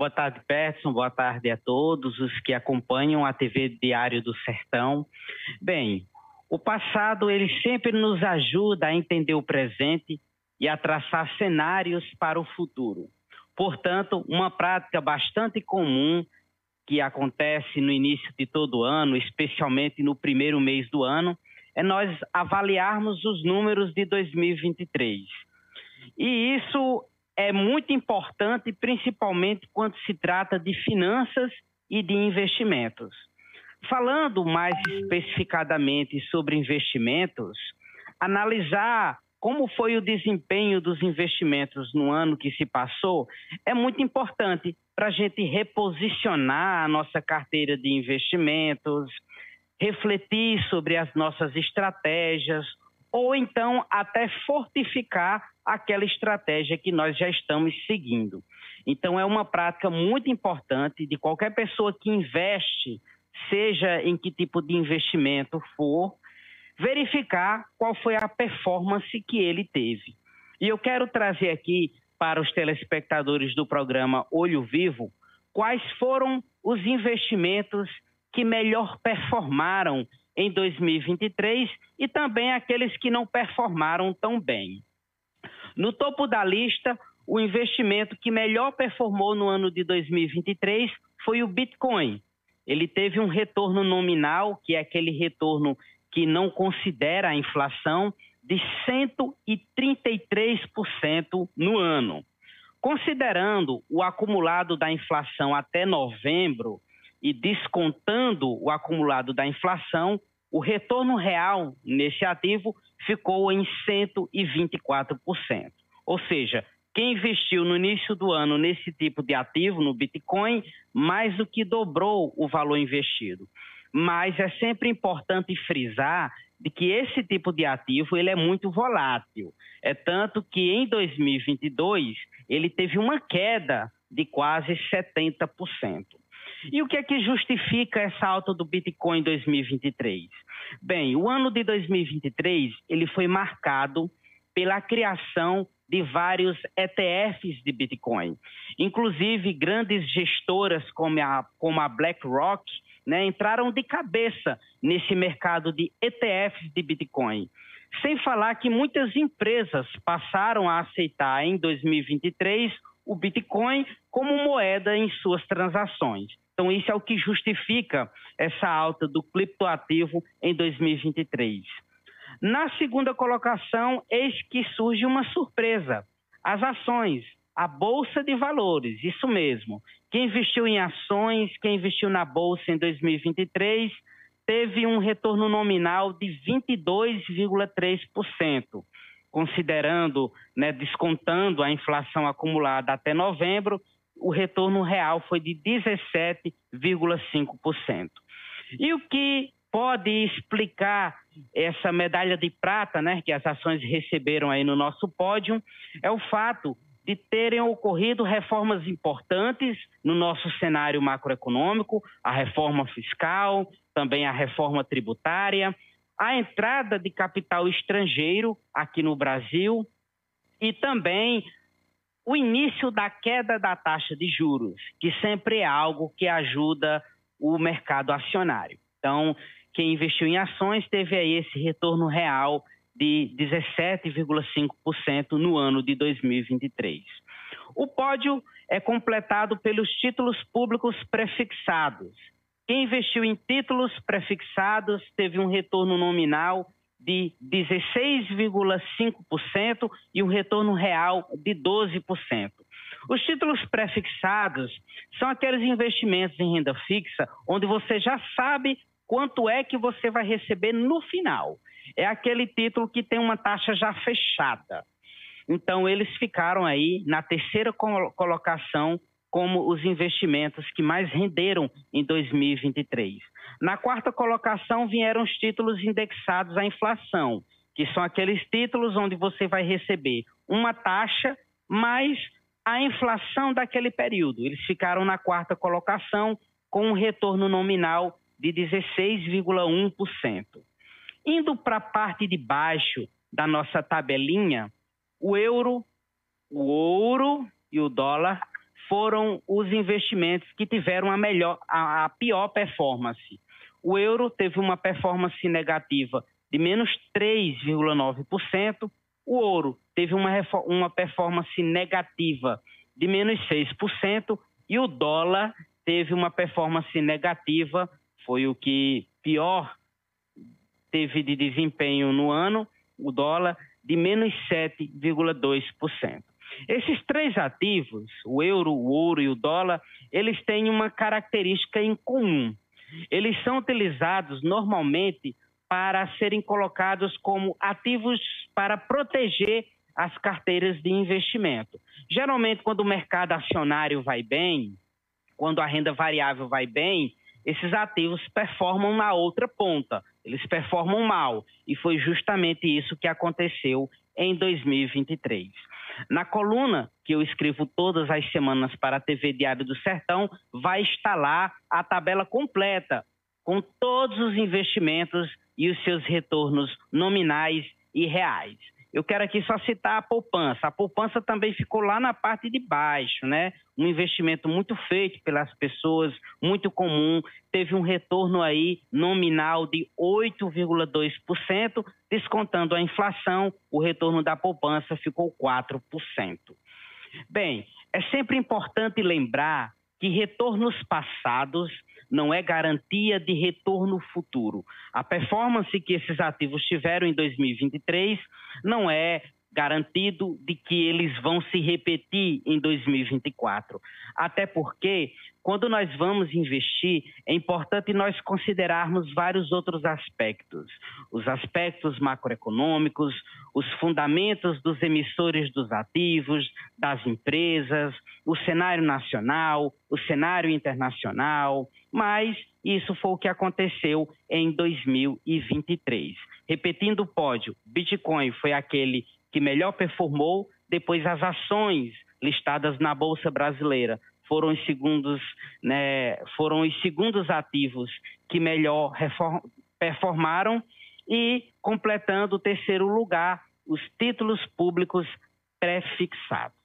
Boa tarde, Peterson. Boa tarde a todos os que acompanham a TV Diário do Sertão. Bem, o passado ele sempre nos ajuda a entender o presente e a traçar cenários para o futuro. Portanto, uma prática bastante comum que acontece no início de todo ano, especialmente no primeiro mês do ano, é nós avaliarmos os números de 2023. E isso é muito importante, principalmente quando se trata de finanças e de investimentos. Falando mais especificadamente sobre investimentos, analisar como foi o desempenho dos investimentos no ano que se passou é muito importante para a gente reposicionar a nossa carteira de investimentos, refletir sobre as nossas estratégias, ou então até fortificar aquela estratégia que nós já estamos seguindo. Então, é uma prática muito importante de qualquer pessoa que investe, seja em que tipo de investimento for, verificar qual foi a performance que ele teve. E eu quero trazer aqui para os telespectadores do programa Olho Vivo quais foram os investimentos que melhor performaram em 2023 e também aqueles que não performaram tão bem. No topo da lista, o investimento que melhor performou no ano de 2023 foi o Bitcoin. Ele teve um retorno nominal, que é aquele retorno que não considera a inflação, de 133% no ano. Considerando o acumulado da inflação até novembro e descontando o acumulado da inflação, o retorno real nesse ativo ficou em 124%. Ou seja, quem investiu no início do ano nesse tipo de ativo, no Bitcoin, mais do que dobrou o valor investido mas é sempre importante frisar de que esse tipo de ativo ele é muito volátil. É tanto que em 2022 ele teve uma queda de quase 70%. E o que é que justifica essa alta do Bitcoin em 2023? Bem, o ano de 2023 ele foi marcado pela criação de vários ETFs de Bitcoin. Inclusive, grandes gestoras como a, como a BlackRock né, entraram de cabeça nesse mercado de ETFs de Bitcoin. Sem falar que muitas empresas passaram a aceitar em 2023 o Bitcoin como moeda em suas transações. Então, isso é o que justifica essa alta do criptoativo em 2023. Na segunda colocação, eis que surge uma surpresa: as ações a Bolsa de Valores, isso mesmo. Quem investiu em ações, quem investiu na Bolsa em 2023, teve um retorno nominal de 22,3%. Considerando, né, descontando a inflação acumulada até novembro, o retorno real foi de 17,5%. E o que pode explicar essa medalha de prata, né, que as ações receberam aí no nosso pódio, é o fato de terem ocorrido reformas importantes no nosso cenário macroeconômico, a reforma fiscal, também a reforma tributária, a entrada de capital estrangeiro aqui no Brasil e também o início da queda da taxa de juros, que sempre é algo que ajuda o mercado acionário. Então, quem investiu em ações teve aí esse retorno real de 17,5% no ano de 2023. O pódio é completado pelos títulos públicos prefixados. Quem investiu em títulos prefixados teve um retorno nominal de 16,5% e um retorno real de 12%. Os títulos prefixados são aqueles investimentos em renda fixa onde você já sabe quanto é que você vai receber no final é aquele título que tem uma taxa já fechada. Então, eles ficaram aí na terceira colocação como os investimentos que mais renderam em 2023. Na quarta colocação vieram os títulos indexados à inflação, que são aqueles títulos onde você vai receber uma taxa mais a inflação daquele período. Eles ficaram na quarta colocação com um retorno nominal de 16,1%. Indo para a parte de baixo da nossa tabelinha, o euro, o ouro e o dólar foram os investimentos que tiveram a melhor, a, a pior performance. O euro teve uma performance negativa de menos 3,9%, o ouro teve uma, uma performance negativa de menos 6%, e o dólar teve uma performance negativa, foi o que pior teve de desempenho no ano, o dólar, de menos 7,2%. Esses três ativos, o euro, o ouro e o dólar, eles têm uma característica em comum. Eles são utilizados normalmente para serem colocados como ativos para proteger as carteiras de investimento. Geralmente, quando o mercado acionário vai bem, quando a renda variável vai bem, esses ativos performam na outra ponta, eles performam mal. E foi justamente isso que aconteceu em 2023. Na coluna que eu escrevo todas as semanas para a TV Diário do Sertão, vai estar lá a tabela completa com todos os investimentos e os seus retornos nominais e reais. Eu quero aqui só citar a poupança. A poupança também ficou lá na parte de baixo, né? Um investimento muito feito pelas pessoas, muito comum, teve um retorno aí nominal de 8,2%, descontando a inflação, o retorno da poupança ficou 4%. Bem, é sempre importante lembrar que retornos passados não é garantia de retorno futuro. A performance que esses ativos tiveram em 2023 não é garantido de que eles vão se repetir em 2024. Até porque, quando nós vamos investir, é importante nós considerarmos vários outros aspectos. Os aspectos macroeconômicos, os fundamentos dos emissores dos ativos, das empresas, o cenário nacional, o cenário internacional, mas isso foi o que aconteceu em 2023. Repetindo o pódio, Bitcoin foi aquele que melhor performou, depois as ações listadas na Bolsa Brasileira foram os segundos, né, foram os segundos ativos que melhor performaram e completando o terceiro lugar, os títulos públicos pré-fixados.